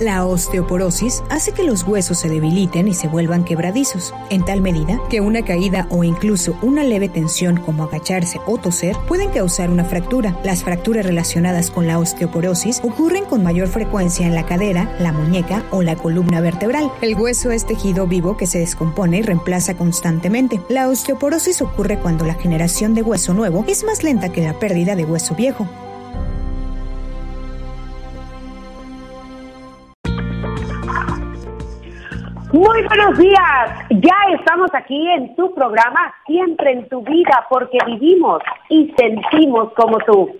La osteoporosis hace que los huesos se debiliten y se vuelvan quebradizos, en tal medida que una caída o incluso una leve tensión como agacharse o toser pueden causar una fractura. Las fracturas relacionadas con la osteoporosis ocurren con mayor frecuencia en la cadera, la muñeca o la columna vertebral. El hueso es tejido vivo que se descompone y reemplaza constantemente. La osteoporosis ocurre cuando la generación de hueso nuevo es más lenta que la pérdida de hueso viejo. Muy buenos días. Ya estamos aquí en tu programa, siempre en tu vida, porque vivimos y sentimos como tú.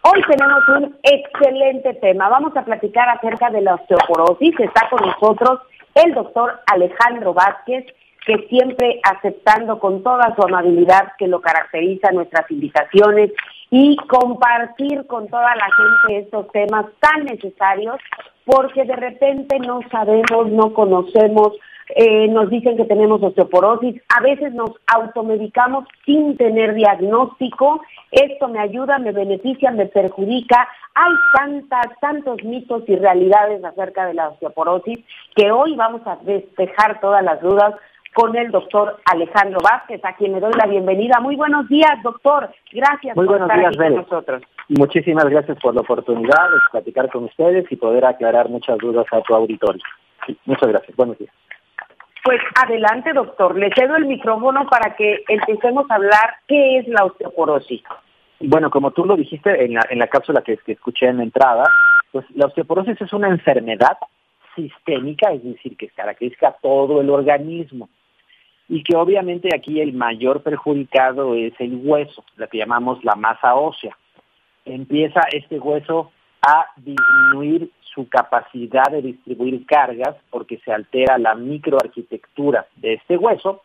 Hoy tenemos un excelente tema. Vamos a platicar acerca de la osteoporosis. Está con nosotros el doctor Alejandro Vázquez, que siempre aceptando con toda su amabilidad que lo caracteriza nuestras invitaciones y compartir con toda la gente estos temas tan necesarios porque de repente no sabemos, no conocemos, eh, nos dicen que tenemos osteoporosis, a veces nos automedicamos sin tener diagnóstico, esto me ayuda, me beneficia, me perjudica, hay tantas, tantos mitos y realidades acerca de la osteoporosis que hoy vamos a despejar todas las dudas con el doctor Alejandro Vázquez, a quien le doy la bienvenida. Muy buenos días, doctor. Gracias por estar días, aquí con nosotros. Muchísimas gracias por la oportunidad de platicar con ustedes y poder aclarar muchas dudas a tu auditorio. muchas gracias. Buenos días. Pues adelante, doctor. Le cedo el micrófono para que empecemos a hablar qué es la osteoporosis. Bueno, como tú lo dijiste en la, en la cápsula que, escuché en la entrada, pues la osteoporosis es una enfermedad sistémica, es decir, que caracteriza todo el organismo y que obviamente aquí el mayor perjudicado es el hueso, la que llamamos la masa ósea. Empieza este hueso a disminuir su capacidad de distribuir cargas porque se altera la microarquitectura de este hueso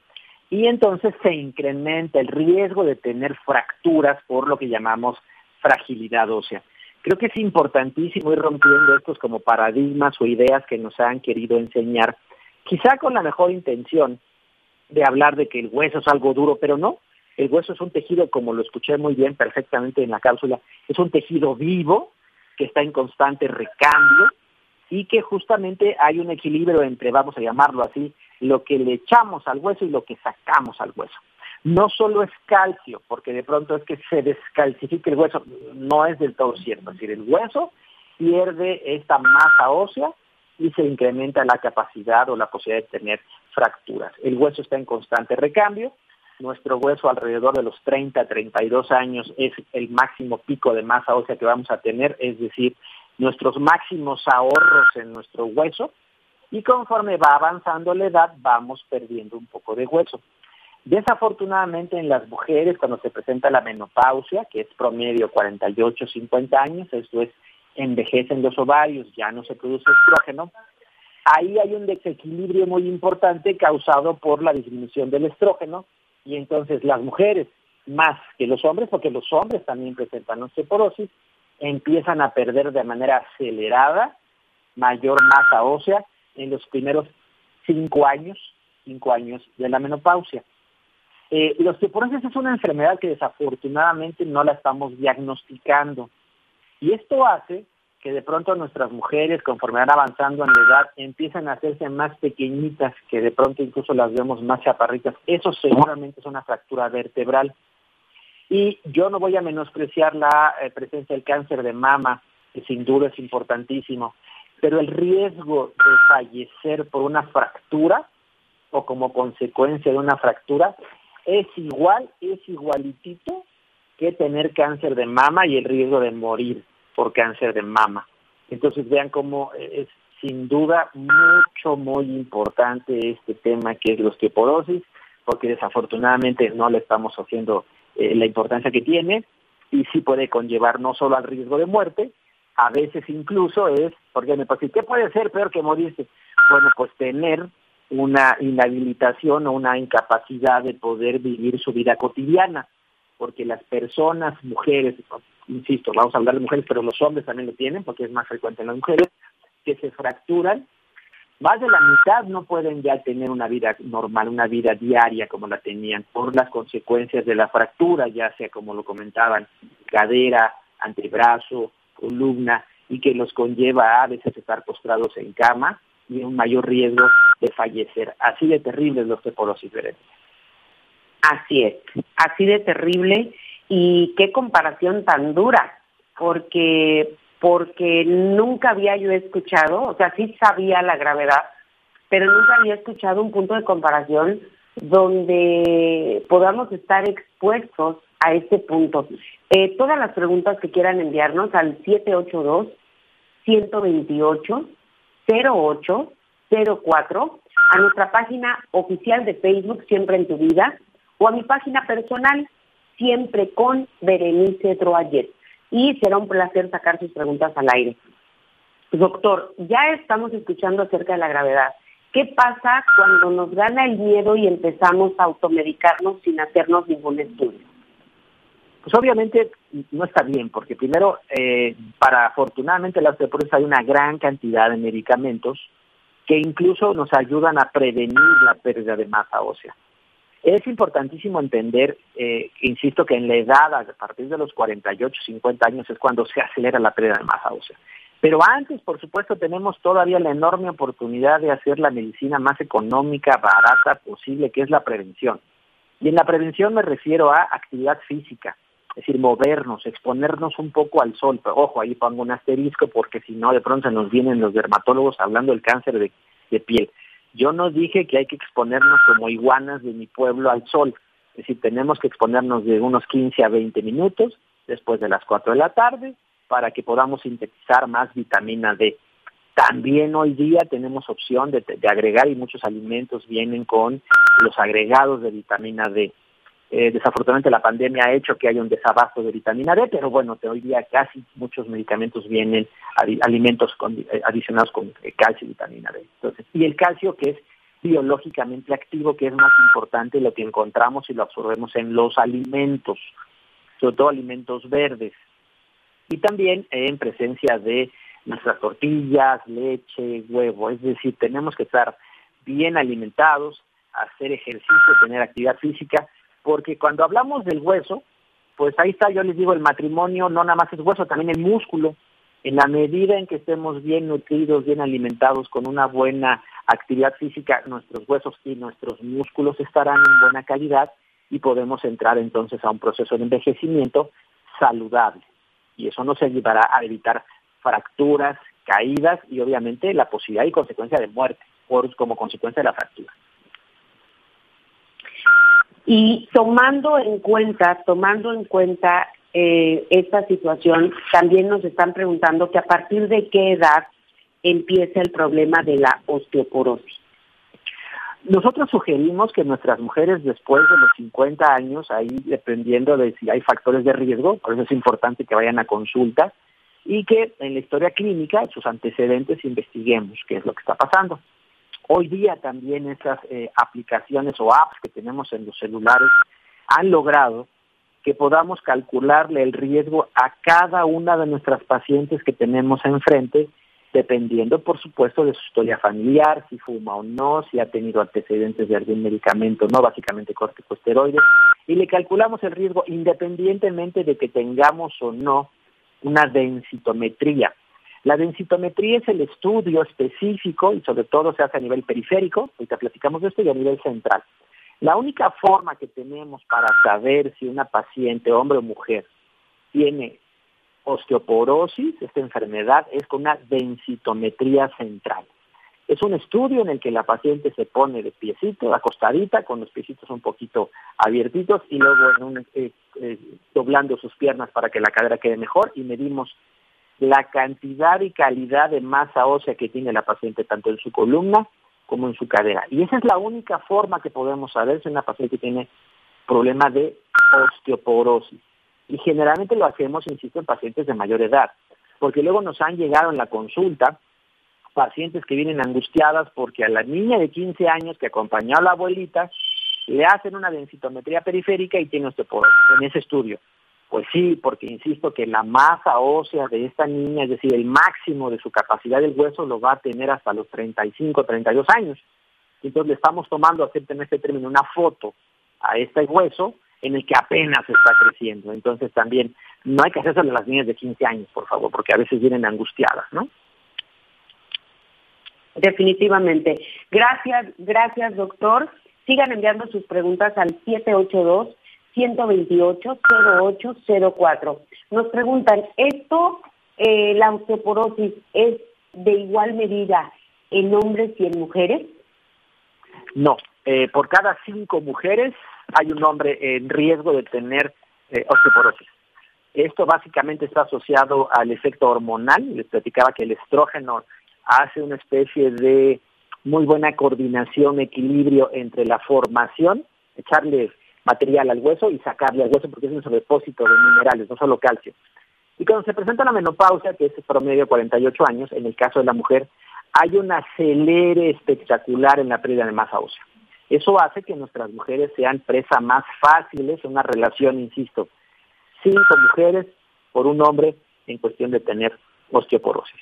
y entonces se incrementa el riesgo de tener fracturas por lo que llamamos fragilidad ósea. Creo que es importantísimo ir rompiendo estos como paradigmas o ideas que nos han querido enseñar, quizá con la mejor intención, de hablar de que el hueso es algo duro, pero no. El hueso es un tejido, como lo escuché muy bien perfectamente en la cápsula, es un tejido vivo que está en constante recambio y que justamente hay un equilibrio entre, vamos a llamarlo así, lo que le echamos al hueso y lo que sacamos al hueso. No solo es calcio, porque de pronto es que se descalcifica el hueso, no es del todo cierto. Es decir, el hueso pierde esta masa ósea y se incrementa la capacidad o la posibilidad de tener fracturas. El hueso está en constante recambio. Nuestro hueso alrededor de los 30, 32 años es el máximo pico de masa ósea que vamos a tener, es decir, nuestros máximos ahorros en nuestro hueso y conforme va avanzando la edad vamos perdiendo un poco de hueso. Desafortunadamente en las mujeres cuando se presenta la menopausia, que es promedio 48, 50 años, esto es, envejecen los ovarios, ya no se produce estrógeno, ahí hay un desequilibrio muy importante causado por la disminución del estrógeno y entonces las mujeres más que los hombres, porque los hombres también presentan osteoporosis, empiezan a perder de manera acelerada mayor masa ósea en los primeros cinco años, cinco años de la menopausia. Eh, la osteoporosis es una enfermedad que desafortunadamente no la estamos diagnosticando y esto hace que de pronto nuestras mujeres, conforme van avanzando en la edad, empiezan a hacerse más pequeñitas, que de pronto incluso las vemos más chaparritas. Eso seguramente es una fractura vertebral. Y yo no voy a menospreciar la eh, presencia del cáncer de mama, que sin duda es importantísimo, pero el riesgo de fallecer por una fractura o como consecuencia de una fractura es igual, es igualitito que tener cáncer de mama y el riesgo de morir por cáncer de mama. Entonces vean cómo es sin duda mucho, muy importante este tema que es la osteoporosis, porque desafortunadamente no le estamos haciendo eh, la importancia que tiene y sí puede conllevar no solo al riesgo de muerte, a veces incluso es, porque me parece, ¿qué puede ser peor que morirse? Bueno, pues tener una inhabilitación o una incapacidad de poder vivir su vida cotidiana, porque las personas, mujeres, insisto, vamos a hablar de mujeres, pero los hombres también lo tienen, porque es más frecuente en las mujeres, que se fracturan, más de la mitad no pueden ya tener una vida normal, una vida diaria como la tenían, por las consecuencias de la fractura, ya sea como lo comentaban, cadera, antebrazo, columna, y que los conlleva a veces estar postrados en cama y un mayor riesgo de fallecer. Así de terrible es la osteoporosis, Así es, así de terrible y qué comparación tan dura, porque porque nunca había yo escuchado, o sea, sí sabía la gravedad, pero nunca había escuchado un punto de comparación donde podamos estar expuestos a este punto. Eh, todas las preguntas que quieran enviarnos al 782 128 0804 a nuestra página oficial de Facebook Siempre en tu vida o a mi página personal Siempre con Berenice Droyet. Y será un placer sacar sus preguntas al aire. Doctor, ya estamos escuchando acerca de la gravedad. ¿Qué pasa cuando nos gana el miedo y empezamos a automedicarnos sin hacernos ningún estudio? Pues obviamente no está bien, porque primero, eh, para afortunadamente la osteoporosis hay una gran cantidad de medicamentos que incluso nos ayudan a prevenir la pérdida de masa ósea. Es importantísimo entender, eh, insisto, que en la edad, a partir de los 48, 50 años, es cuando se acelera la pérdida de masa ósea. Pero antes, por supuesto, tenemos todavía la enorme oportunidad de hacer la medicina más económica, barata posible, que es la prevención. Y en la prevención me refiero a actividad física, es decir, movernos, exponernos un poco al sol. Pero, ojo, ahí pongo un asterisco porque si no, de pronto nos vienen los dermatólogos hablando del cáncer de piel. Yo no dije que hay que exponernos como iguanas de mi pueblo al sol. Es decir, tenemos que exponernos de unos 15 a 20 minutos después de las 4 de la tarde para que podamos sintetizar más vitamina D. También hoy día tenemos opción de, agregar y muchos alimentos vienen con los agregados de vitamina D. Eh, desafortunadamente la pandemia ha hecho que haya un desabasto de vitamina D, pero bueno, hoy día casi muchos medicamentos vienen, alimentos eh, adicionados con eh, calcio y vitamina D. Entonces, y el calcio que es biológicamente activo, que es más importante lo que encontramos y lo absorbemos en los alimentos, sobre todo alimentos verdes y también en presencia de nuestras tortillas, leche, huevo. Es decir, tenemos que estar bien alimentados, hacer ejercicio, tener actividad física, porque cuando hablamos del hueso, pues ahí está, yo les digo, el matrimonio no nada más es hueso, también el músculo. En la medida en que estemos bien nutridos, bien alimentados, con una buena actividad física, nuestros huesos y nuestros músculos estarán en buena calidad y podemos entrar entonces a un proceso de envejecimiento saludable y eso nos ayudará a evitar fracturas, caídas y obviamente la posibilidad y consecuencia de muerte por, como consecuencia de la fractura. Y tomando en cuenta, tomando en cuenta eh, esta situación, también nos están preguntando que a partir de qué edad empieza el problema de la osteoporosis. Nosotros sugerimos que nuestras mujeres después de los 50 años, ahí dependiendo de si hay factores de riesgo, por eso es importante que vayan a consulta y que en la historia clínica, sus antecedentes, investiguemos qué es lo que está pasando. Hoy día también esas eh, aplicaciones o apps que tenemos en los celulares han logrado que podamos calcularle el riesgo a cada una de nuestras pacientes que tenemos enfrente dependiendo, por supuesto, de su historia familiar, si fuma o no, si ha tenido antecedentes de algún medicamento, no, básicamente corticosteroides, y le calculamos el riesgo independientemente de que tengamos o no una densitometría. La densitometría es el estudio específico y sobre todo se hace a nivel periférico, ahorita platicamos de esto, y a nivel central. La única forma que tenemos para saber si una paciente, hombre o mujer, tiene osteoporosis, esta enfermedad, es con una densitometría central. Es un estudio en el que la paciente se pone de piecito, acostadita, con los piecitos un poquito abiertitos y luego eh, eh, doblando sus piernas para que la cadera quede mejor y medimos la cantidad y calidad de masa ósea que tiene la paciente tanto en su columna como en su cadera. Y esa es la única forma que podemos saber si una paciente tiene problema de osteoporosis. Y generalmente lo hacemos, insisto, en pacientes de mayor edad, porque luego nos han llegado en la consulta pacientes que vienen angustiadas porque a la niña de 15 años que acompañó a la abuelita le hacen una densitometría periférica y tiene osteoporosis en ese estudio. Pues sí, porque insisto que la masa ósea de esta niña, es decir, el máximo de su capacidad del hueso lo va a tener hasta los 35, 32 años. Entonces le estamos tomando, acepten este término, una foto a este hueso en el que apenas está creciendo. Entonces también no hay que hacerlo a las niñas de 15 años, por favor, porque a veces vienen angustiadas, ¿no? Definitivamente. Gracias, gracias, doctor. Sigan enviando sus preguntas al 782 128 0804. Nos preguntan, ¿esto, eh, la osteoporosis, es de igual medida en hombres y en mujeres? No, eh, por cada cinco mujeres hay un hombre en riesgo de tener eh, osteoporosis. Esto básicamente está asociado al efecto hormonal. Les platicaba que el estrógeno hace una especie de muy buena coordinación, equilibrio entre la formación, echarle material al hueso y sacarle al hueso porque es un sobredepósito de minerales, no solo calcio. Y cuando se presenta la menopausia, que es promedio de 48 años, en el caso de la mujer, hay un acelere espectacular en la pérdida de masa ósea. Eso hace que nuestras mujeres sean presa más fáciles en una relación, insisto, cinco mujeres por un hombre en cuestión de tener osteoporosis.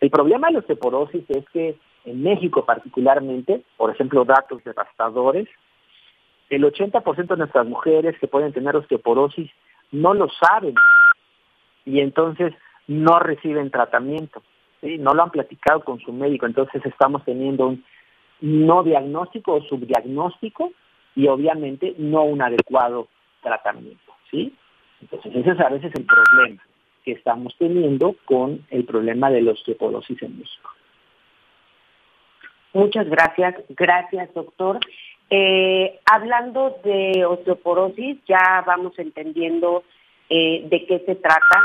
El problema de la osteoporosis es que en México particularmente, por ejemplo, datos devastadores, el 80% de nuestras mujeres que pueden tener osteoporosis no lo saben y entonces no reciben tratamiento, no lo han platicado con su médico, entonces estamos teniendo un no diagnóstico o subdiagnóstico y obviamente no un adecuado tratamiento, ¿sí? Entonces ese es a veces el problema que estamos teniendo con el problema de la osteoporosis en México. Muchas gracias, gracias doctor. Eh, hablando de osteoporosis, ya vamos entendiendo eh, de qué se trata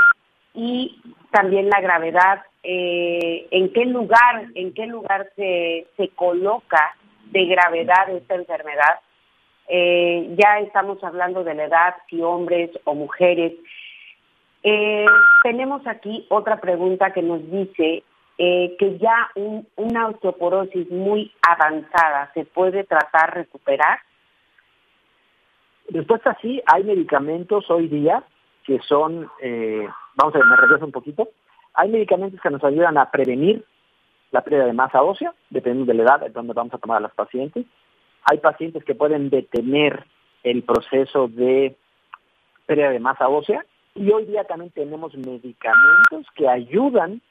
y también la gravedad, eh, en qué lugar, en qué lugar se, se coloca de gravedad esta enfermedad. Ya estamos hablando de la edad, si hombres o mujeres. Tenemos aquí otra pregunta que nos dice que ya una osteoporosis muy avanzada se puede tratar, recuperar. Respuesta sí, hay medicamentos hoy día que son eh, vamos a ver, me regreso un poquito. Hay medicamentos que nos ayudan a prevenir la pérdida de masa ósea, dependiendo de la edad donde vamos a tomar a los pacientes. Hay pacientes que pueden detener el proceso de pérdida de masa ósea y hoy día también tenemos medicamentos que ayudan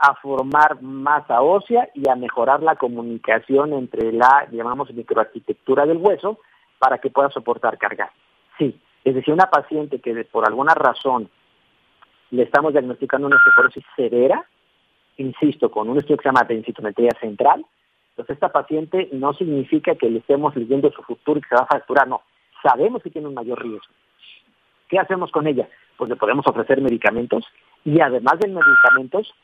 a formar masa ósea y a mejorar la comunicación entre la, llamamos, microarquitectura del hueso para que pueda soportar cargas. Sí, es decir, una paciente que por alguna razón le estamos diagnosticando una osteoporosis severa, insisto, con un estudio que se llama densitometría central. Entonces, esta paciente no significa que le estemos leyendo su futuro y que se va a fracturar, no. Sabemos que tiene un mayor riesgo. ¿Qué hacemos con ella? Pues le podemos ofrecer medicamentos y además de medicamentos,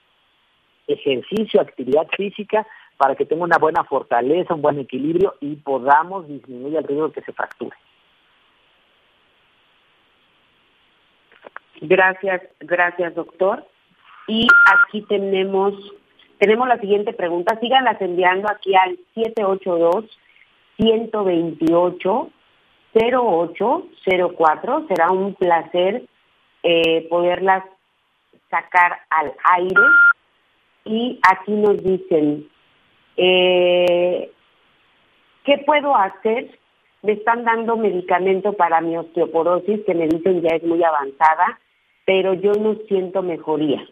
ejercicio, actividad física para que tenga una buena fortaleza, un buen equilibrio y podamos disminuir el riesgo de que se fracture. Gracias, gracias doctor. Y aquí tenemos, tenemos la siguiente pregunta. Síganlas enviando aquí al 782 128 0804. Será un placer eh, poderlas sacar al aire. Y aquí nos dicen, eh, ¿qué puedo hacer? Me están dando medicamento para mi osteoporosis que me dicen ya es muy avanzada pero yo no siento mejoría.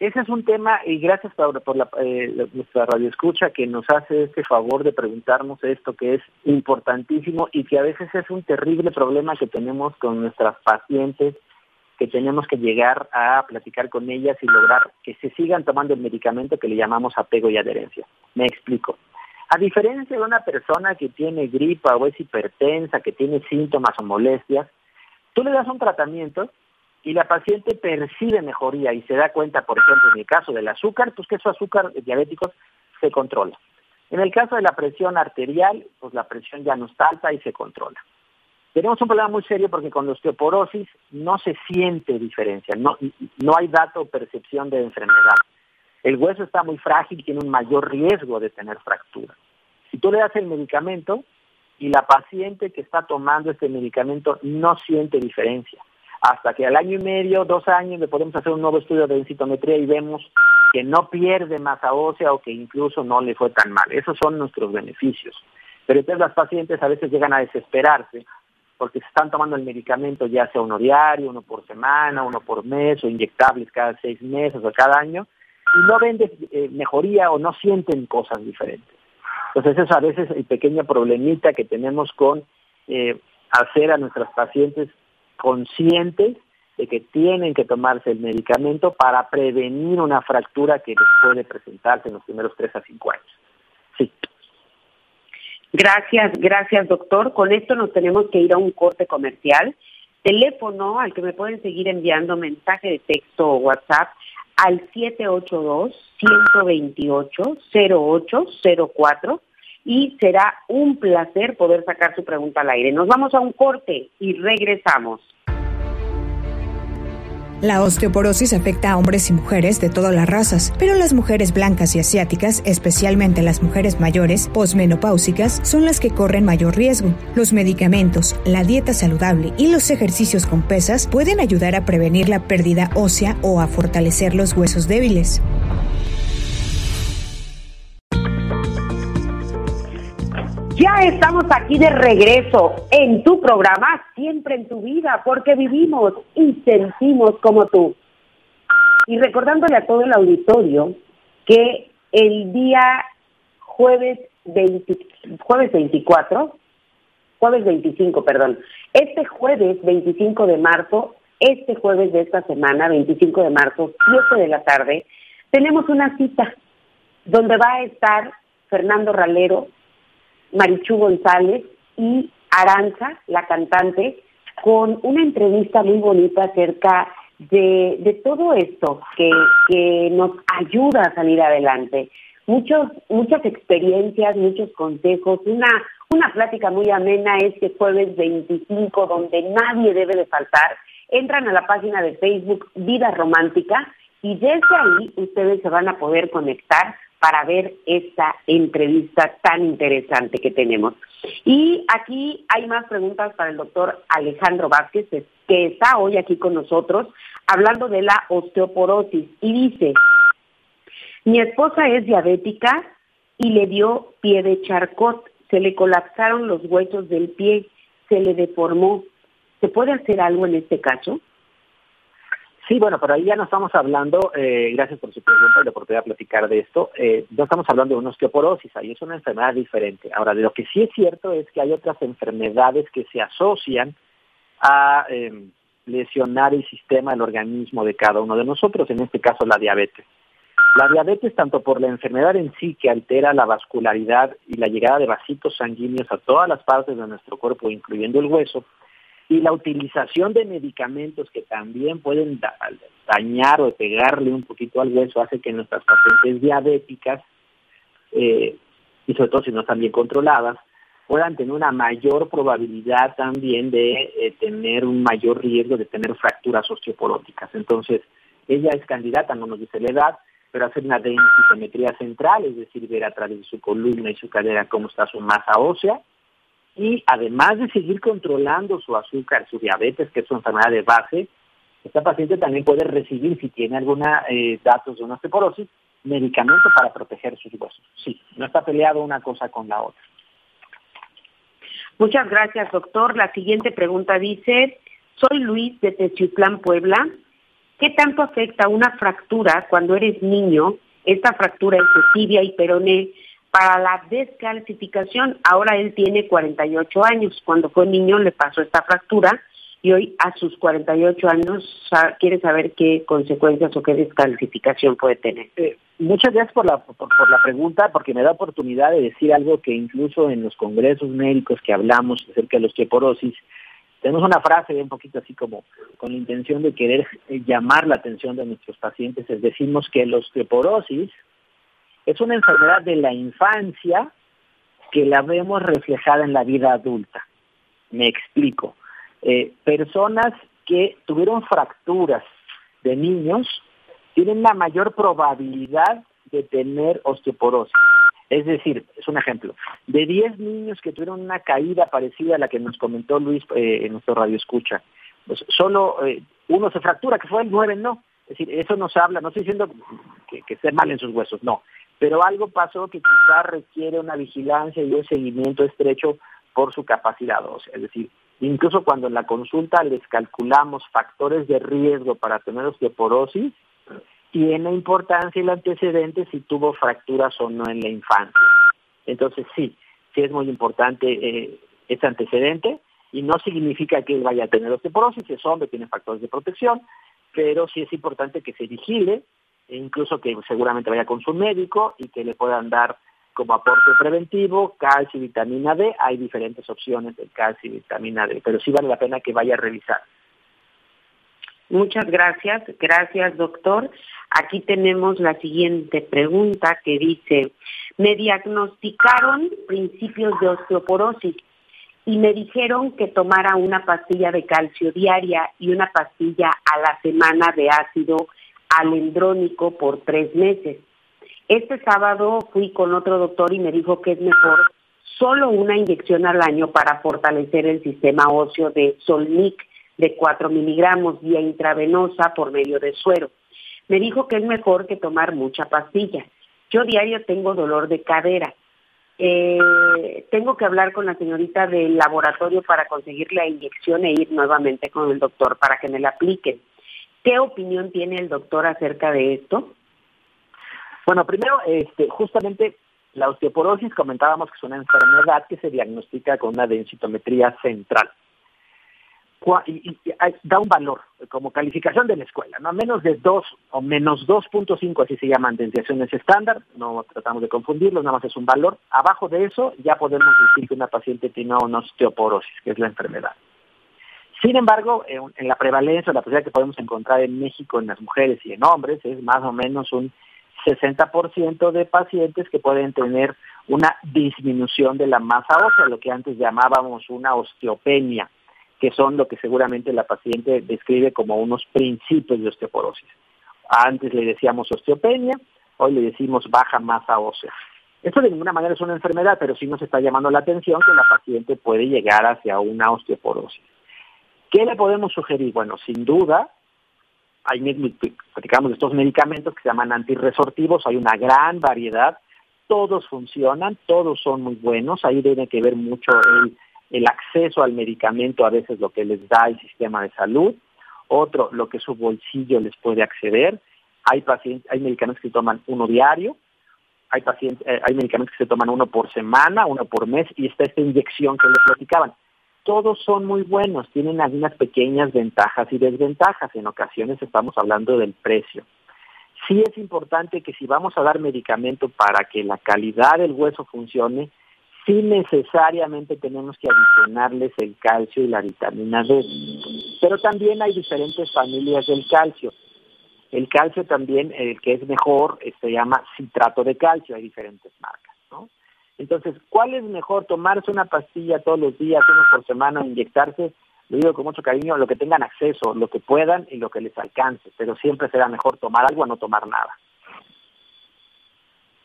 Ese es un tema, y gracias por, por la, eh, nuestra radioescucha que nos hace este favor de preguntarnos esto que es importantísimo y que a veces es un terrible problema que tenemos con nuestras pacientes, que tenemos que llegar a platicar con ellas y lograr que se sigan tomando el medicamento que le llamamos apego y adherencia. Me explico. A diferencia de una persona que tiene gripa o es hipertensa, que tiene síntomas o molestias, Tú le das un tratamiento y la paciente percibe mejoría y se da cuenta, por ejemplo, en el caso del azúcar, pues que su azúcar diabético se controla. En el caso de la presión arterial, pues la presión ya no está alta y se controla. Tenemos un problema muy serio porque con la osteoporosis no se siente diferencia, no, no hay dato o percepción de enfermedad. El hueso está muy frágil y tiene un mayor riesgo de tener fractura. Si tú le das el medicamento, y la paciente que está tomando este medicamento no siente diferencia. Hasta que al año y medio, dos años, le podemos hacer un nuevo estudio de densitometría y vemos que no pierde masa ósea o que incluso no le fue tan mal. Esos son nuestros beneficios. Pero entonces las pacientes a veces llegan a desesperarse porque se están tomando el medicamento ya sea uno diario, uno por semana, uno por mes o inyectables cada seis meses o cada año y no ven eh, mejoría o no sienten cosas diferentes. Entonces eso a veces el pequeño problemita que tenemos con eh, hacer a nuestros pacientes conscientes de que tienen que tomarse el medicamento para prevenir una fractura que les puede presentarse en los primeros tres a cinco años. Sí. Gracias, gracias doctor. Con esto nos tenemos que ir a un corte comercial. Teléfono al que me pueden seguir enviando mensaje de texto o WhatsApp al 782-128-0804 y será un placer poder sacar su pregunta al aire. Nos vamos a un corte y regresamos. La osteoporosis afecta a hombres y mujeres de todas las razas, pero las mujeres blancas y asiáticas, especialmente las mujeres mayores, posmenopáusicas, son las que corren mayor riesgo. Los medicamentos, la dieta saludable y los ejercicios con pesas pueden ayudar a prevenir la pérdida ósea o a fortalecer los huesos débiles. Ya estamos aquí de regreso en tu programa, siempre en tu vida, porque vivimos y sentimos como tú. Y recordándole a todo el auditorio que el día jueves, jueves 24, jueves 25, perdón, este jueves 25 de marzo, este jueves de esta semana, 25 de marzo, 7 de la tarde, tenemos una cita donde va a estar Fernando Ralero, Marichu González y Aranza, la cantante, con una entrevista muy bonita acerca de, de todo esto que, que nos ayuda a salir adelante. Muchos, muchas experiencias, muchos consejos, una, una plática muy amena este jueves 25 donde nadie debe de faltar. Entran a la página de Facebook Vida Romántica y desde ahí ustedes se van a poder conectar para ver esta entrevista tan interesante que tenemos. Y aquí hay más preguntas para el doctor Alejandro Vázquez, que está hoy aquí con nosotros, hablando de la osteoporosis. Y dice, mi esposa es diabética y le dio pie de charcot, se le colapsaron los huesos del pie, se le deformó. ¿Se puede hacer algo en este caso? Sí, bueno, pero ahí ya no estamos hablando, eh, gracias por su pregunta y la oportunidad de platicar de esto, eh, no estamos hablando de una osteoporosis, ahí es una enfermedad diferente. Ahora, de lo que sí es cierto es que hay otras enfermedades que se asocian a em, lesionar el sistema, el organismo de cada uno de nosotros, en este caso la diabetes. La diabetes, tanto por la enfermedad en sí que altera la vascularidad y la llegada de vasitos sanguíneos a todas las partes de nuestro cuerpo, incluyendo el hueso, y la utilización de medicamentos que también pueden dañar o pegarle un poquito al hueso hace que nuestras pacientes diabéticas, eh, y sobre todo si no están bien controladas, puedan tener una mayor probabilidad también de eh, tener un mayor riesgo de tener fracturas osteoporóticas. Entonces, ella es candidata, no nos dice la edad, pero hacer una densitometría central, es decir, ver a través de su columna y su cadera cómo está su masa ósea, y además de seguir controlando su azúcar, su diabetes, que es su enfermedad de base, esta paciente también puede recibir, si tiene alguna eh, datos de una osteoporosis, medicamento para proteger sus huesos. Sí, no está peleado una cosa con la otra. Muchas gracias, doctor. La siguiente pregunta dice, soy Luis de Techiutlán, Puebla. ¿Qué tanto afecta una fractura cuando eres niño? Esta fractura en su tibia y peroné para la descalcificación. Ahora él tiene 48 años. Cuando fue niño le pasó esta fractura y hoy a sus 48 años quiere saber qué consecuencias o qué descalcificación puede tener. Eh, muchas gracias por la, por, la pregunta, porque me da oportunidad de decir algo que incluso en los congresos médicos que hablamos acerca de la osteoporosis, tenemos una frase un poquito así como con la intención de querer eh, llamar la atención de nuestros pacientes, es decimos que la osteoporosis es una enfermedad de la infancia que la vemos reflejada en la vida adulta. Me explico. Eh, personas que tuvieron fracturas de niños tienen la mayor probabilidad de tener osteoporosis. Es decir, es un ejemplo, de 10 niños que tuvieron una caída parecida a la que nos comentó Luis eh, en nuestro radio escucha, pues solo eh, uno se fractura, que fue el 9 no. Es decir, eso nos habla, no estoy diciendo que, que esté mal en sus huesos, no, pero algo pasó que quizás requiere una vigilancia y un seguimiento estrecho por su capacidad ósea. Es decir, Incluso cuando en la consulta les calculamos factores de riesgo para tener osteoporosis, tiene importancia el antecedente si tuvo fracturas o no en la infancia. Entonces sí, sí es muy importante eh, este antecedente y no significa que él vaya a tener osteoporosis, es hombre, tiene factores de protección, pero sí es importante que se vigile, e incluso que seguramente vaya con su médico y que le puedan dar como aporte preventivo, calcio y vitamina D. Hay diferentes opciones de calcio y vitamina D, pero sí vale la pena que vaya a revisar. Muchas gracias, gracias doctor. Aquí tenemos la siguiente pregunta que dice, me diagnosticaron principios de osteoporosis y me dijeron que tomara una pastilla de calcio diaria y una pastilla a la semana de ácido alendrónico por tres meses. Este sábado fui con otro doctor y me dijo que es mejor solo una inyección al año para fortalecer el sistema óseo de Solnic de 4 miligramos vía intravenosa por medio de suero. Me dijo que es mejor que tomar mucha pastilla. Yo diario tengo dolor de cadera. Eh, tengo que hablar con la señorita del laboratorio para conseguir la inyección e ir nuevamente con el doctor para que me la apliquen. ¿Qué opinión tiene el doctor acerca de esto? Bueno, primero, este, justamente la osteoporosis comentábamos que es una enfermedad que se diagnostica con una densitometría central. Y, da un valor como calificación de la escuela, ¿no? Menos de 2 o menos 2.5, así se llaman densiaciones estándar, no tratamos de confundirlos, nada más es un valor. Abajo de eso ya podemos decir que una paciente tiene una osteoporosis, que es la enfermedad. Sin embargo, en la prevalencia, la posibilidad que podemos encontrar en México en las mujeres y en hombres es más o menos un 60% de pacientes que pueden tener una disminución de la masa ósea, lo que antes llamábamos una osteopenia, que son lo que seguramente la paciente describe como unos principios de osteoporosis. Antes le decíamos osteopenia, hoy le decimos baja masa ósea. Esto de ninguna manera es una enfermedad, pero sí nos está llamando la atención que la paciente puede llegar hacia una osteoporosis. ¿Qué le podemos sugerir? Bueno, sin duda, hay, platicamos de estos medicamentos que se llaman antirresortivos, hay una gran variedad, todos funcionan, todos son muy buenos, ahí tiene que ver mucho el, el acceso al medicamento, a veces lo que les da el sistema de salud, otro lo que su bolsillo les puede acceder, hay pacientes, hay medicamentos que se toman uno diario, hay pacientes, eh, hay medicamentos que se toman uno por semana, uno por mes, y está esta inyección que les platicaban todos son muy buenos, tienen algunas pequeñas ventajas y desventajas. En ocasiones estamos hablando del precio. Sí es importante que si vamos a dar medicamento para que la calidad del hueso funcione, sí necesariamente tenemos que adicionarles el calcio y la vitamina D. Pero también hay diferentes familias del calcio. El calcio también, el que es mejor, se llama citrato de calcio, hay diferentes marcas. Entonces, ¿cuál es mejor? ¿Tomarse una pastilla todos los días, una por semana, inyectarse? Lo digo con mucho cariño, lo que tengan acceso, lo que puedan y lo que les alcance, pero siempre será mejor tomar algo a no tomar nada.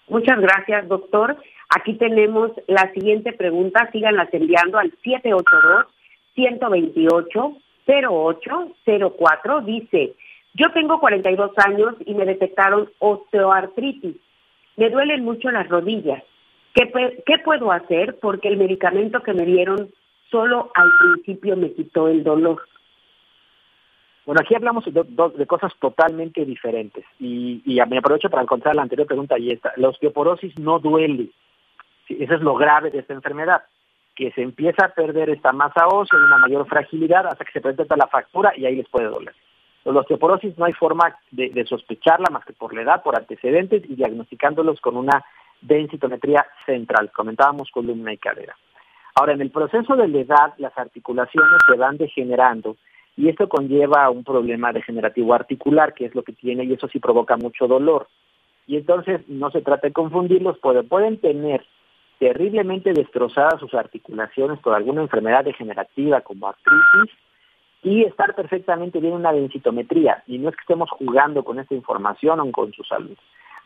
Muchas gracias, doctor. Aquí tenemos la siguiente pregunta, síganlas enviando al 782-128-0804. Dice, yo tengo 42 años y me detectaron osteoartritis. Me duelen mucho las rodillas. ¿Qué, puedo hacer? Porque el medicamento que me dieron solo al principio me quitó el dolor. Bueno, aquí hablamos de, de cosas totalmente diferentes y, y, me aprovecho para encontrar la anterior pregunta y esta. La osteoporosis no duele. Eso es lo grave de esta enfermedad, que se empieza a perder esta masa ósea una mayor fragilidad hasta que se presenta la fractura y ahí les puede doler. La osteoporosis no hay forma de sospecharla más que por la edad, por antecedentes y diagnosticándolos con una densitometría central, comentábamos columna y cadera. Ahora, en el proceso de la edad, las articulaciones se van degenerando y esto conlleva a un problema degenerativo articular, que es lo que tiene, y eso sí provoca mucho dolor. Y entonces no se trata de confundirlos, pueden, pueden tener terriblemente destrozadas sus articulaciones por alguna enfermedad degenerativa como artritis y estar perfectamente bien una densitometría. Y no es que estemos jugando con esta información o con su salud.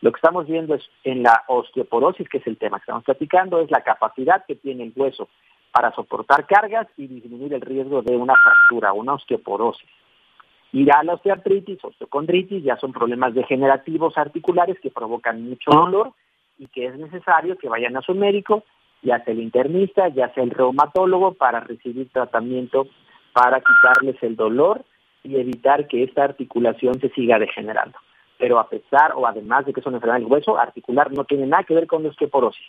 Lo que estamos viendo es en la osteoporosis, que es el tema que estamos platicando, es la capacidad que tiene el hueso para soportar cargas y disminuir el riesgo de una fractura, una osteoporosis. Y ya la osteoartritis, osteocondritis, ya son problemas degenerativos articulares que provocan mucho dolor y que es necesario que vayan a su médico ya sea el internista, ya sea el reumatólogo, para recibir tratamiento para quitarles el dolor y evitar que esta articulación se siga degenerando. Pero a pesar o además de que es una enfermedad del hueso, articular no tiene nada que ver con osteoporosis.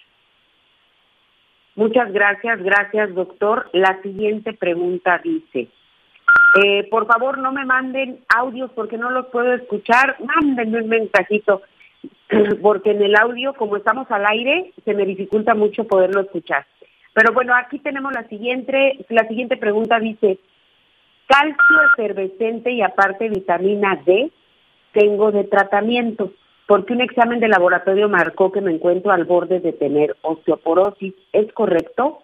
Muchas gracias, gracias doctor. La siguiente pregunta dice, eh, por favor no me manden audios porque no los puedo escuchar, mándenme un mensajito porque en el audio, como estamos al aire, se me dificulta mucho poderlo escuchar. Pero bueno, aquí tenemos la siguiente, la siguiente pregunta dice, calcio efervescente y aparte vitamina D tengo de tratamiento, porque un examen de laboratorio marcó que me encuentro al borde de tener osteoporosis. ¿Es correcto?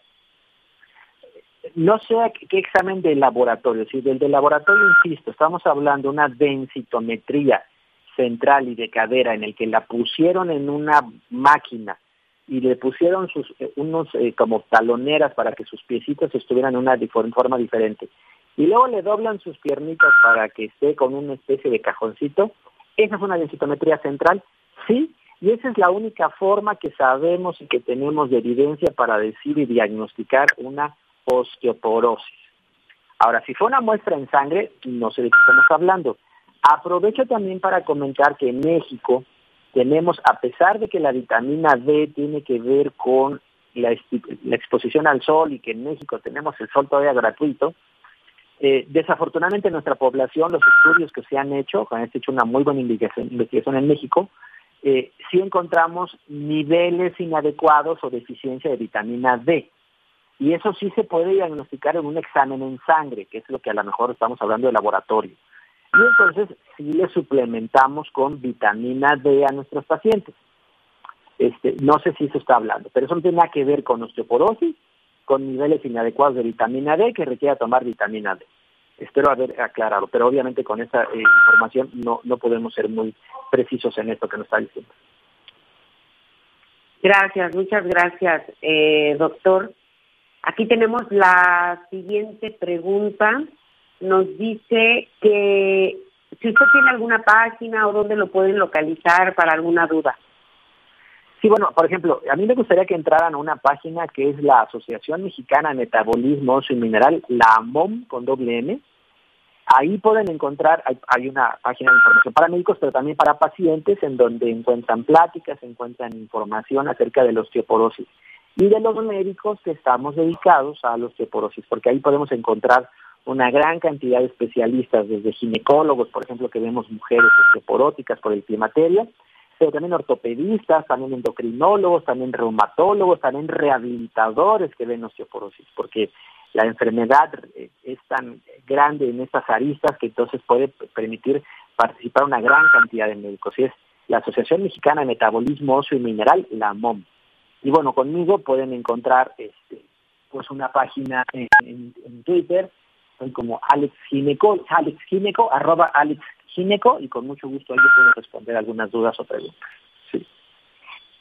No sé qué examen de laboratorio, si del de laboratorio, insisto, estamos hablando de una densitometría central y de cadera en el que la pusieron en una máquina y le pusieron sus eh, unos eh, como taloneras para que sus piecitos estuvieran en una forma diferente y luego le doblan sus piernitas para que esté con una especie de cajoncito, esa es una densitometría central, sí, y esa es la única forma que sabemos y que tenemos de evidencia para decir y diagnosticar una osteoporosis. Ahora, si fue una muestra en sangre, no sé de qué estamos hablando. Aprovecho también para comentar que en México tenemos, a pesar de que la vitamina D tiene que ver con la, exposición al sol y que en México tenemos el sol todavía gratuito, eh, desafortunadamente en nuestra población, los estudios que se han hecho, han hecho una muy buena investigación, en México, eh, sí encontramos niveles inadecuados o deficiencia de vitamina D. Y eso sí se puede diagnosticar en un examen en sangre, que es lo que a lo mejor estamos hablando de laboratorio. Y entonces sí le suplementamos con vitamina D a nuestros pacientes. Este, no sé si eso está hablando, pero eso no tiene nada que ver con osteoporosis, con niveles inadecuados de vitamina D que requiera tomar vitamina D. Espero haber aclarado, pero obviamente con esa eh, información no, no podemos ser muy precisos en esto que nos está diciendo. Gracias, muchas gracias, eh, doctor. Aquí tenemos la siguiente pregunta nos dice que si usted tiene alguna página o dónde lo pueden localizar para alguna duda. Sí, bueno, por ejemplo, a mí me gustaría que entraran a una página que es la Asociación Mexicana de Metabolismo Oso y Mineral, la AMOM con doble M. Ahí pueden encontrar, hay, una página de información para médicos, pero también para pacientes, en donde encuentran pláticas, encuentran información acerca de la osteoporosis y de los médicos que estamos dedicados a la osteoporosis, porque ahí podemos encontrar una gran cantidad de especialistas, desde ginecólogos, por ejemplo, que vemos mujeres osteoporóticas por el climaterio, pero también ortopedistas, también endocrinólogos, también reumatólogos, también rehabilitadores que ven osteoporosis, porque la enfermedad eh, es tan grande en estas aristas que entonces puede permitir participar una gran cantidad de médicos. Y es la Asociación Mexicana de Metabolismo Óseo y Mineral, la MOM. Y bueno, conmigo pueden encontrar este, pues una página en Twitter soy como Alex Gineco, Alex Gineco, arroba Alex Gineco, y con mucho gusto ahí puedo responder algunas dudas o preguntas. Sí.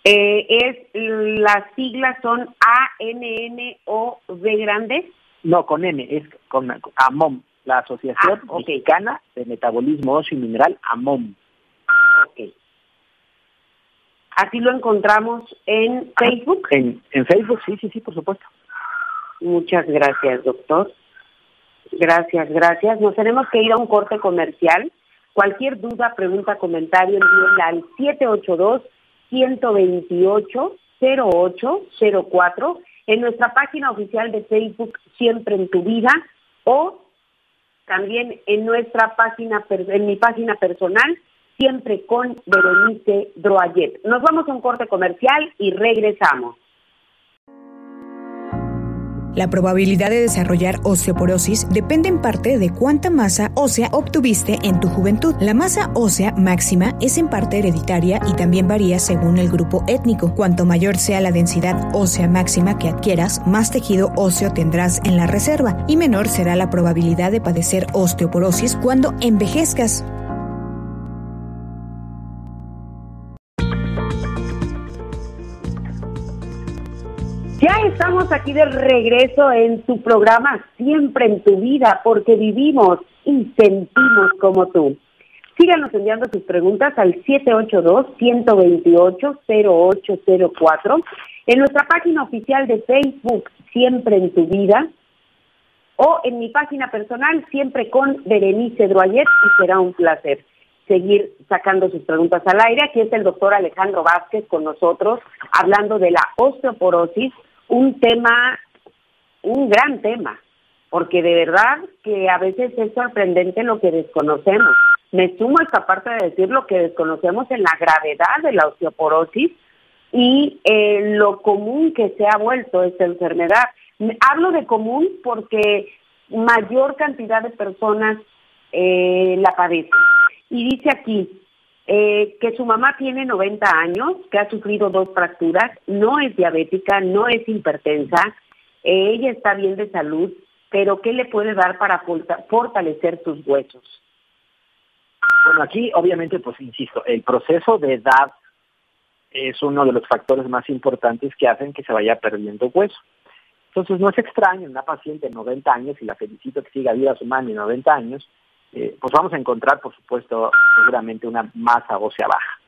Eh, es, las siglas son A, N, N, O, V grandes. No, con N, es con AMOM, la Asociación ah, Mexicana de Metabolismo Óseo y Mineral, AMOM. Ok. Así lo encontramos en Facebook. En, en Facebook, sí, sí, sí, por supuesto. Muchas gracias, doctor. Gracias, gracias. Nos tenemos que ir a un corte comercial. Cualquier duda, pregunta, comentario, envíenla al 782-128-0804 en nuestra página oficial de Facebook Siempre en tu Vida o también en nuestra página, en mi página personal, siempre con Berenice Droayet. Nos vamos a un corte comercial y regresamos. La probabilidad de desarrollar osteoporosis depende en parte de cuánta masa ósea obtuviste en tu juventud. La masa ósea máxima es en parte hereditaria y también varía según el grupo étnico. Cuanto mayor sea la densidad ósea máxima que adquieras, más tejido óseo tendrás en la reserva y menor será la probabilidad de padecer osteoporosis cuando envejezcas. Ya estamos aquí de regreso en tu programa Siempre en tu vida, porque vivimos y sentimos como tú. Síganos enviando sus preguntas al 782-128-0804 en nuestra página oficial de Facebook, Siempre en tu Vida, o en mi página personal, siempre con Berenice Droyet, y será un placer seguir sacando sus preguntas al aire. Aquí está el doctor Alejandro Vázquez con nosotros, hablando de la osteoporosis, un tema, un gran tema, porque de verdad que a veces es sorprendente lo que desconocemos. Me sumo a esta parte de decir lo que desconocemos en la gravedad de la osteoporosis y eh, lo común que se ha vuelto esta enfermedad. Hablo de común porque mayor cantidad de personas eh, la padecen. Y dice aquí eh, que su mamá tiene 90 años, que ha sufrido dos fracturas, no es diabética, no es hipertensa, ella está bien de salud, pero ¿qué le puede dar para fortalecer sus huesos? Bueno, aquí obviamente, pues insisto, el proceso de edad es uno de los factores más importantes que hacen que se vaya perdiendo hueso. Entonces no es extraño una paciente de 90 años, y la felicito que siga viva su mami de 90 años, eh, pues vamos a encontrar, por supuesto, seguramente una masa ósea baja.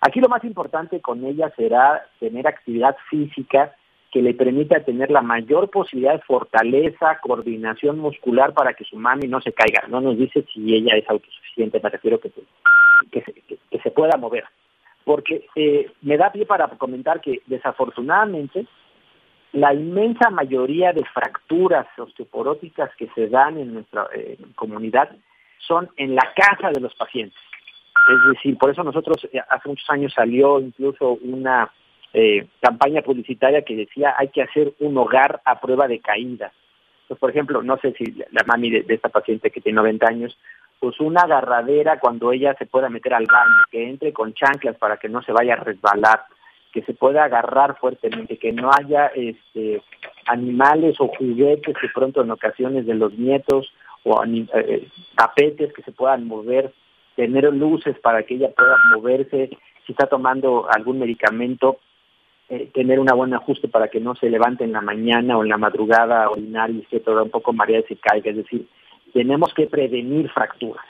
Aquí lo más importante con ella será tener actividad física que le permita tener la mayor posibilidad de fortaleza, coordinación muscular para que su mami no se caiga. No nos dice si ella es autosuficiente, me refiero que, que, que se pueda mover porque eh, me da pie para comentar que desafortunadamente la inmensa mayoría de fracturas osteoporóticas que se dan en nuestra eh, comunidad son en la casa de los pacientes. Es decir, por eso nosotros eh, hace muchos años salió incluso una campaña publicitaria que decía hay que hacer un hogar a prueba de caída. Pues, por ejemplo, no sé si la mami de, de esta paciente que tiene 90 años pues una agarradera cuando ella se pueda meter al baño, que entre con chanclas para que no se vaya a resbalar, que se pueda agarrar fuertemente, que no haya este animales o juguetes que pronto en ocasiones de los nietos o eh, eh, tapetes que se puedan mover, tener luces para que ella pueda moverse, si está tomando algún medicamento, eh, tener un buen ajuste para que no se levante en la mañana o en la madrugada orinar y se todo un poco mareada y se caiga, es decir, tenemos que prevenir fracturas.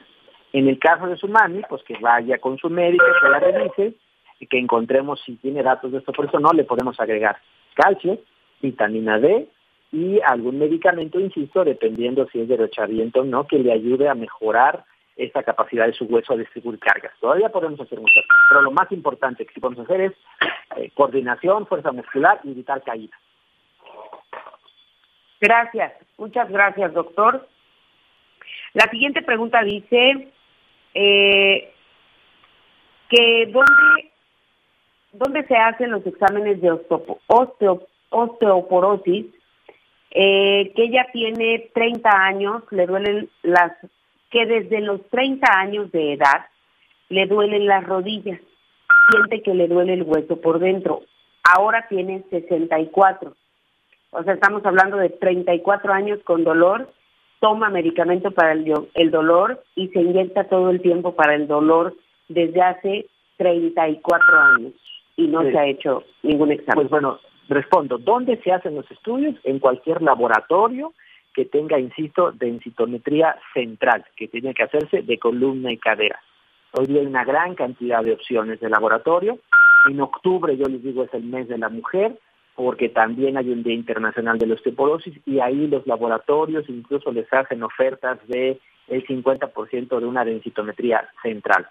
En el caso de su mami, pues que vaya con su médico, que la revise y que encontremos si tiene datos de esto. Por eso no le podemos agregar calcio, vitamina D y algún medicamento, insisto, dependiendo si es de derechamiento o no, que le ayude a mejorar esa capacidad de su hueso a distribuir cargas. Todavía podemos hacer muchas cosas, pero lo más importante que sí podemos hacer es eh, coordinación, fuerza muscular y evitar caídas. Gracias, muchas gracias, doctor. La siguiente pregunta dice eh, que dónde, dónde se hacen los exámenes de osteoporosis, eh, que ella tiene 30 años, le duelen las, que desde los 30 años de edad le duelen las rodillas, siente que le duele el hueso por dentro. Ahora tiene 64. O sea, estamos hablando de 34 años con dolor toma medicamento para el, el dolor y se inyecta todo el tiempo para el dolor desde hace 34 años y no se ha hecho ningún examen. Pues bueno, respondo, ¿dónde se hacen los estudios? En cualquier laboratorio que tenga, insisto, densitometría central, que tiene que hacerse de columna y cadera. Hoy día hay una gran cantidad de opciones de laboratorio. En octubre, yo les digo, es el mes de la mujer porque también hay un Día Internacional de la Osteoporosis y ahí los laboratorios incluso les hacen ofertas de el 50% de una densitometría central.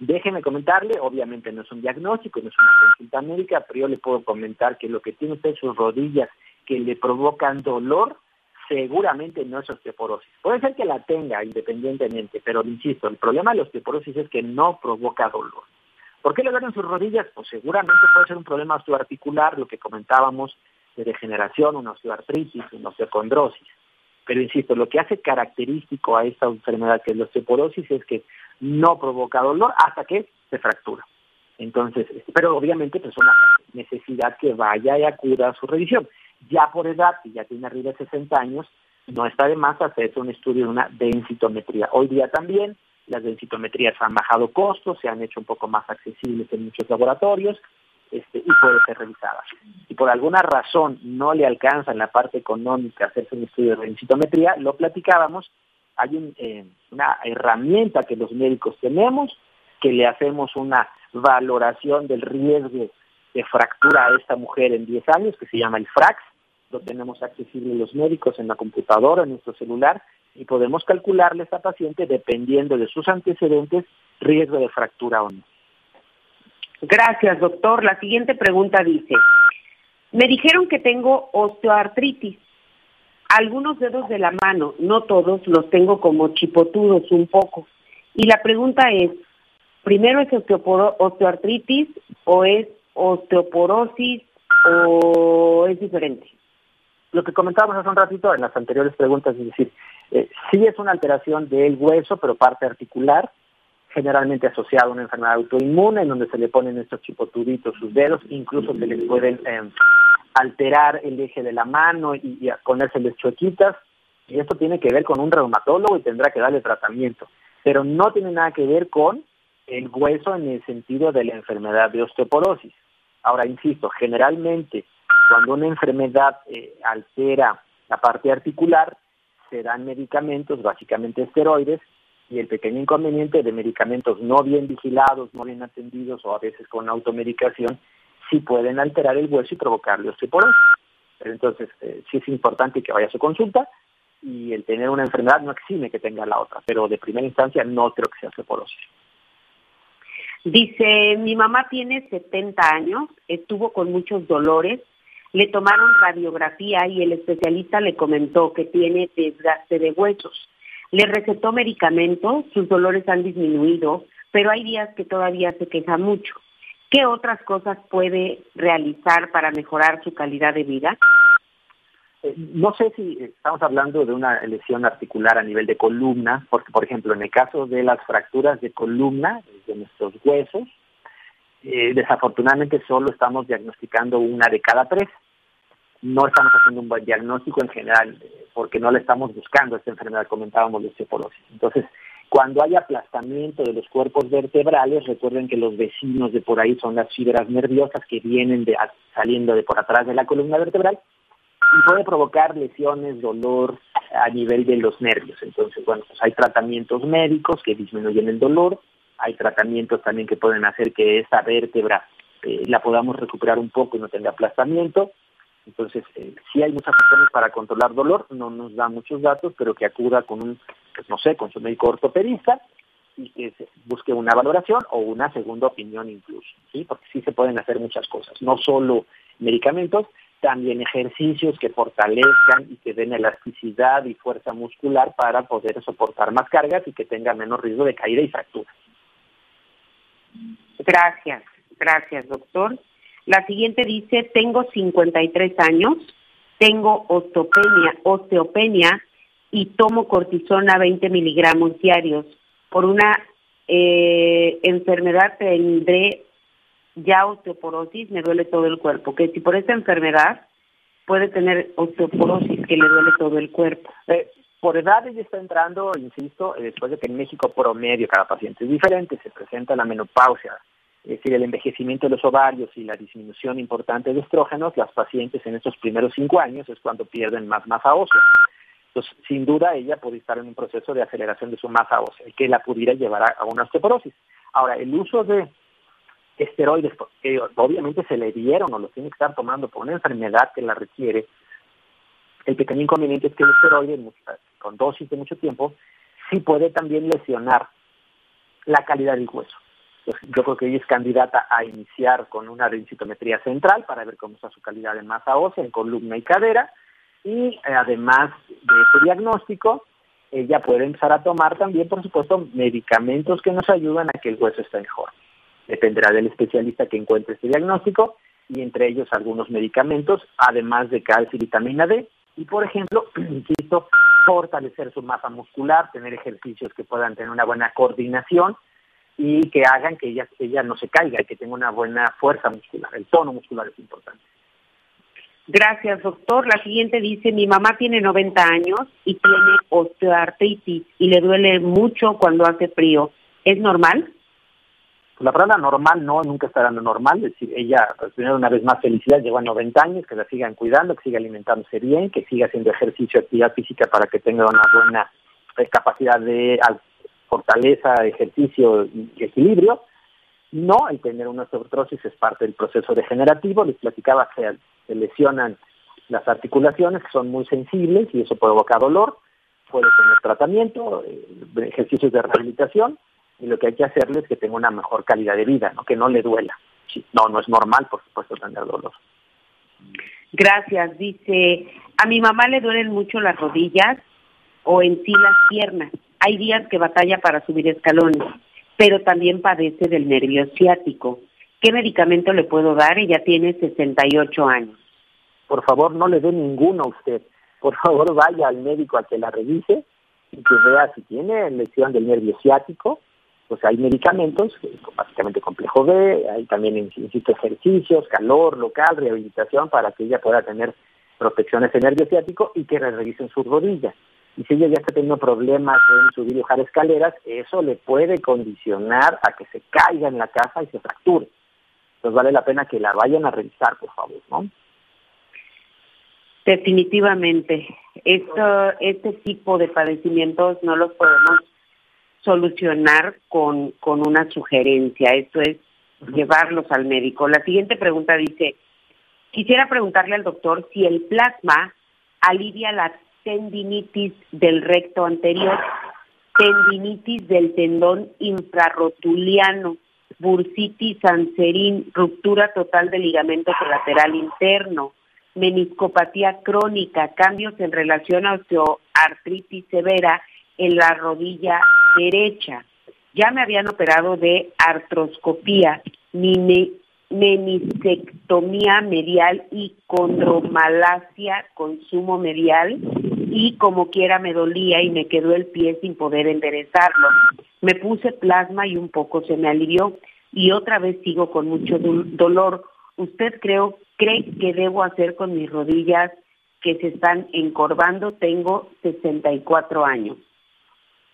Déjenme comentarle, obviamente no es un diagnóstico, no es una consulta médica, pero yo le puedo comentar que lo que tiene usted en sus rodillas que le provocan dolor, seguramente no es osteoporosis. Puede ser que la tenga independientemente, pero insisto, el problema de la osteoporosis es que no provoca dolor. ¿Por qué le duelen sus rodillas? Pues seguramente puede ser un problema osteoarticular, lo que comentábamos de degeneración, una osteoartritis, una osteocondrosis. Pero insisto, lo que hace característico a esta enfermedad que es la osteoporosis es que no provoca dolor hasta que se fractura. Entonces, pero obviamente pues, es una necesidad que vaya y acuda a su revisión. Ya por edad, si ya tiene arriba de 60 años, no está de más hacerse un estudio de una densitometría. Hoy día también las densitometrías han bajado costos, se han hecho un poco más accesibles en muchos laboratorios este, y puede ser revisada. Si por alguna razón no le alcanza en la parte económica hacerse un estudio de densitometría, lo platicábamos, hay eh, una herramienta que los médicos tenemos, que le hacemos una valoración del riesgo de fractura a esta mujer en 10 años, que se llama el FRAX, lo tenemos accesible los médicos en la computadora, en nuestro celular, y podemos calcularle a esta paciente, dependiendo de sus antecedentes, riesgo de fractura o no. Gracias, doctor. La siguiente pregunta dice, me dijeron que tengo osteoartritis. Algunos dedos de la mano, no todos, los tengo como chipotudos un poco. Y la pregunta es, ¿primero es osteoartritis o es osteoporosis o es diferente? Lo que comentábamos hace un ratito en las anteriores preguntas, es decir, eh, sí es una alteración del hueso, pero parte articular, generalmente asociada a una enfermedad autoinmune, en donde se le ponen estos chipotuditos sus dedos, incluso se les pueden em, alterar el eje de la mano y, y ponérseles chuequitas, y esto tiene que ver con un reumatólogo y tendrá que darle tratamiento, pero no tiene nada que ver con el hueso en el sentido de la enfermedad de osteoporosis. Ahora, insisto, generalmente cuando una enfermedad eh, altera la parte articular, se dan medicamentos, básicamente esteroides, y el pequeño inconveniente de medicamentos no bien vigilados, no bien atendidos o a veces con automedicación, sí pueden alterar el hueso y provocarle osteoporosis. Pero entonces eh, sí es importante que vaya a su consulta y el tener una enfermedad no exime que tenga la otra, pero de primera instancia no creo que sea osteoporosis. Dice, mi mamá tiene 70 años, estuvo con muchos dolores, le tomaron radiografía y el especialista le comentó que tiene desgaste de huesos. Le recetó medicamentos, sus dolores han disminuido, pero hay días que todavía se queja mucho. ¿Qué otras cosas puede realizar para mejorar su calidad de vida? Eh, no sé si estamos hablando de una lesión articular a nivel de columna, porque por ejemplo en el caso de las fracturas de columna, de nuestros huesos, eh, desafortunadamente solo estamos diagnosticando una de cada tres. No estamos haciendo un buen diagnóstico en general eh, porque no le estamos buscando esta enfermedad, comentábamos de osteoporosis. Entonces, cuando hay aplastamiento de los cuerpos vertebrales, recuerden que los vecinos de por ahí son las fibras nerviosas que vienen saliendo de por atrás de la columna vertebral y puede provocar lesiones, dolor a nivel de los nervios. Entonces, bueno, pues hay tratamientos médicos que disminuyen el dolor, hay tratamientos también que pueden hacer que esta vértebra eh, la podamos recuperar un poco y no tenga aplastamiento. Entonces, eh, sí hay muchas opciones para controlar dolor, no nos da muchos datos, pero que acuda con un, pues, no sé, con su médico ortopedista y que busque una valoración o una segunda opinión incluso, ¿sí? Porque sí se pueden hacer muchas cosas, no solo medicamentos, también ejercicios que fortalezcan y que den elasticidad y fuerza muscular para poder soportar más cargas y que tenga menos riesgo de caída y fractura. Gracias, gracias, doctor. La siguiente dice, tengo 53 años, tengo osteopenia, osteopenia y tomo cortisona 20 miligramos diarios. Por una eh, enfermedad tendré ya osteoporosis, me duele todo el cuerpo. Que si por esa enfermedad puede tener osteoporosis, que le duele todo el cuerpo. Eh, por edad ella está entrando, insisto, eh, después de que en México promedio cada paciente es diferente, se presenta la menopausia, es decir, el envejecimiento de los ovarios y la disminución importante de estrógenos, las pacientes en estos primeros cinco años es cuando pierden más masa ósea. Entonces, sin duda, ella puede estar en un proceso de aceleración de su masa ósea, que la pudiera llevar a, una osteoporosis. Ahora, el uso de esteroides, que obviamente se le dieron o los tiene que estar tomando por una enfermedad que la requiere, el pequeño inconveniente es que el esteroide, con dosis de mucho tiempo, sí puede también lesionar la calidad del hueso. Yo creo que ella es candidata a iniciar con una densitometría central para ver cómo está su calidad de masa ósea en columna y cadera. Y eh, además de ese diagnóstico, ella puede empezar a tomar también, por supuesto, medicamentos que nos ayudan a que el hueso esté mejor. Dependerá del especialista que encuentre este diagnóstico y entre ellos algunos medicamentos, además de calcio y vitamina D. Y, por ejemplo, insisto, fortalecer su masa muscular, tener ejercicios que puedan tener una buena coordinación y que hagan que ella, ella no se caiga y que tenga una buena fuerza muscular. El tono muscular es importante. Gracias, doctor. La siguiente dice, mi mamá tiene 90 años y tiene osteoartritis y le duele mucho cuando hace frío. ¿Es normal? la palabra normal no, nunca estará normal, es decir, ella, pues, primero una vez más felicidad, llegó a 90 años, que la sigan cuidando, que siga alimentándose bien, que siga haciendo ejercicio, actividad física para que tenga una buena capacidad de fortaleza, ejercicio y equilibrio. No, el tener una osteoartrosis es parte del proceso degenerativo. Les platicaba que se lesionan las articulaciones, que son muy sensibles y eso provoca dolor. Puede tener tratamiento, eh, ejercicios de rehabilitación y lo que hay que hacerle es que tenga una mejor calidad de vida, ¿no? que no le duela. no, no es normal, por supuesto, tener dolor. Gracias. Dice, a mi mamá le duelen mucho las rodillas o en sí las piernas. Hay días que batalla para subir escalones, pero también padece del nervio ciático. ¿Qué medicamento le puedo dar? Ella tiene 68 años. Por favor, no le dé ninguno a usted. Por favor, vaya al médico a que la revise y que vea si tiene lesión del nervio ciático. Pues hay medicamentos, básicamente complejo B, hay también, insisto, ejercicios, calor local, rehabilitación para que ella pueda tener protección a ese nervio ciático y que revisen sus rodillas. Y si ella ya está teniendo problemas en subir y bajar escaleras, eso le puede condicionar a que se caiga en la casa y se fracture. Entonces vale la pena que la vayan a revisar, por favor, ¿no? Definitivamente. Esto, este tipo de padecimientos no los podemos solucionar con, con una sugerencia. Esto es llevarlos al médico. La siguiente pregunta dice, quisiera preguntarle al doctor si el plasma alivia la tendinitis del recto anterior, tendinitis del tendón infrarrotuliano, bursitis anserín, ruptura total del ligamento colateral interno, meniscopatía crónica, cambios en relación a osteoartritis severa en la rodilla derecha. Ya me habían operado de artroscopía, menisectomía medial y condromalacia, consumo medial, y como quiera me dolía y me quedó el pie sin poder enderezarlo. Me puse plasma y un poco se me alivió y otra vez sigo con mucho dolor. ¿Usted creo, cree que debo hacer con mis rodillas que se están encorvando? Tengo 64 años.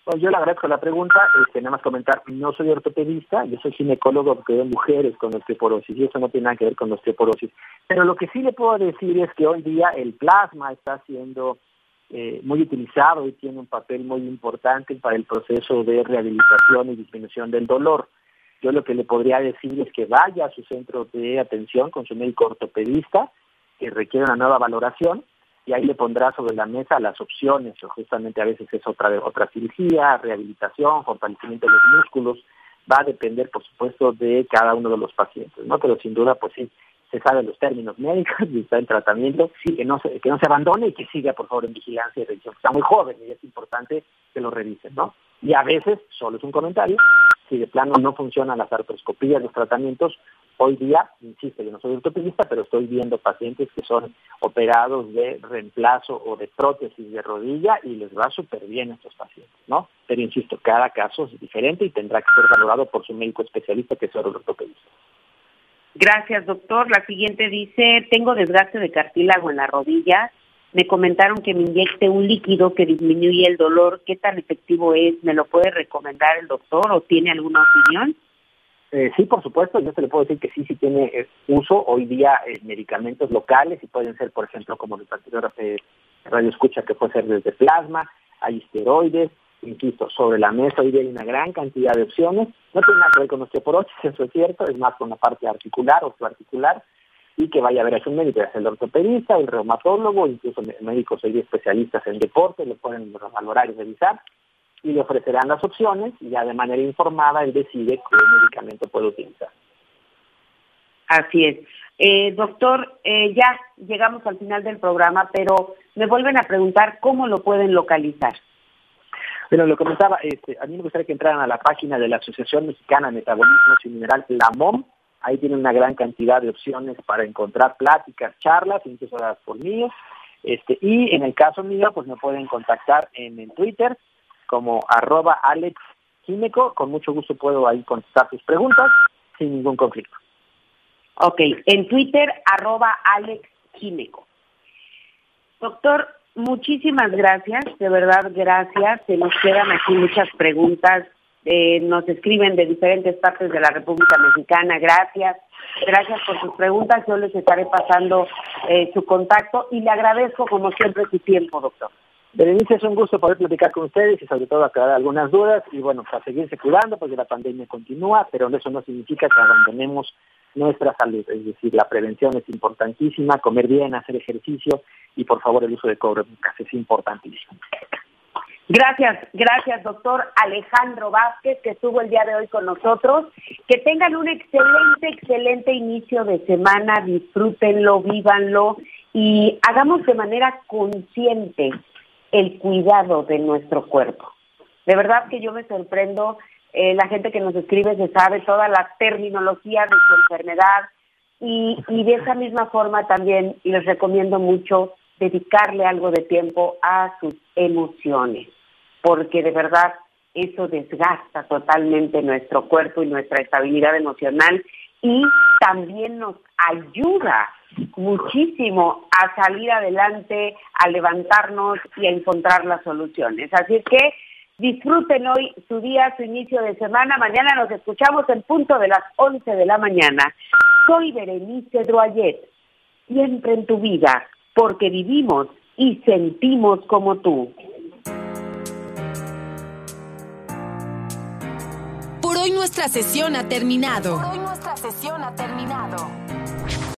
Pues yo le agradezco la pregunta, este, nada más comentar, no soy ortopedista, yo soy ginecólogo porque veo mujeres con osteoporosis y eso no tiene nada que ver con osteoporosis. Pero lo que sí le puedo decir es que hoy día el plasma está siendo eh, muy utilizado y tiene un papel muy importante para el proceso de rehabilitación y disminución del dolor. Yo lo que le podría decir es que vaya a su centro de atención con su médico ortopedista, que requiere una nueva valoración, y ahí le pondrá sobre la mesa las opciones, o justamente a veces es otra, otra cirugía, rehabilitación, fortalecimiento de los músculos, va a depender por supuesto de cada uno de los pacientes, ¿no? Pero sin duda pues sí, se sabe los términos médicos y está en tratamiento, sí, que no se, que no se abandone y que siga por favor en vigilancia y revisión. Está muy joven y es importante que lo revisen, ¿no? Y a veces, solo es un comentario, si de plano no funcionan las artroscopías, los tratamientos, Hoy día, insisto, yo no soy ortopedista, pero estoy viendo pacientes que son operados de reemplazo o de prótesis de rodilla y les va súper bien a estos pacientes, ¿no? Pero insisto, cada caso es diferente y tendrá que ser valorado por su médico especialista que es el ortopedista. Gracias, doctor. La siguiente dice, tengo desgaste de cartílago en la rodilla. Me comentaron que me inyecte un líquido que disminuye el dolor. ¿Qué tan efectivo es? ¿Me lo puede recomendar el doctor o tiene alguna opinión? Eh, sí, por supuesto, yo se le puedo decir que sí, sí tiene eh, uso hoy día eh, medicamentos locales y pueden ser, por ejemplo, como el anterior radio escucha, que puede ser desde plasma, hay esteroides, insisto, sobre la mesa hoy día una gran cantidad de opciones, no tiene nada que ver con osteoporosis, eso es cierto, es más con la parte articular, osteoarticular, y que vaya a ver a su médico, ya sea el ortopedista, el reumatólogo, incluso médicos hoy especialistas en deporte, le pueden valorar y revisar, y le ofrecerán las opciones y ya de manera informada él decide qué medicamento puede utilizar. Así es. Eh, doctor, eh, ya llegamos al final del programa, pero me vuelven a preguntar cómo lo pueden localizar. Bueno, lo comentaba, este, a mí me gustaría que entraran a la página de la Asociación Mexicana de Metabolismo y Mineral, la MOM. Ahí tienen una gran cantidad de opciones para encontrar pláticas, charlas, incluso dadas por mí. Este, y en el caso mío, pues me pueden contactar en, Twitter, como arroba Alex Con mucho gusto puedo ahí contestar sus preguntas sin ningún conflicto. Ok, en Twitter, arroba Alex Doctor, muchísimas gracias, de verdad gracias. Se nos quedan aquí muchas preguntas. Eh, nos escriben de diferentes partes de la República Mexicana. Gracias. Gracias por sus preguntas. Yo les estaré pasando eh, su contacto y le agradezco como siempre su tiempo, doctor. Berenice, es un gusto poder platicar con ustedes y sobre todo aclarar algunas dudas y bueno, para seguirse cuidando porque la pandemia continúa, pero eso no significa que abandonemos nuestra salud, es decir, la prevención es importantísima, comer bien, hacer ejercicio y por favor el uso de cubrebocas es importantísimo. Gracias, gracias doctor Alejandro Vázquez que estuvo el día de hoy con nosotros. Que tengan un excelente, excelente inicio de semana, disfrútenlo, vívanlo y hagamos de manera consciente el cuidado de nuestro cuerpo. De verdad que yo me sorprendo, eh, la gente que nos escribe se sabe toda la terminología de su enfermedad y, y de esa misma forma también les recomiendo mucho dedicarle algo de tiempo a sus emociones, porque de verdad eso desgasta totalmente nuestro cuerpo y nuestra estabilidad emocional y también nos ayuda muchísimo a salir adelante, a levantarnos y a encontrar las soluciones. Así que disfruten hoy su día, su inicio de semana. Mañana nos escuchamos en punto de las 11 de la mañana. Soy Berenice Droyet, siempre en tu vida, porque vivimos y sentimos como tú. Por hoy nuestra sesión ha terminado. Por hoy nuestra sesión ha terminado.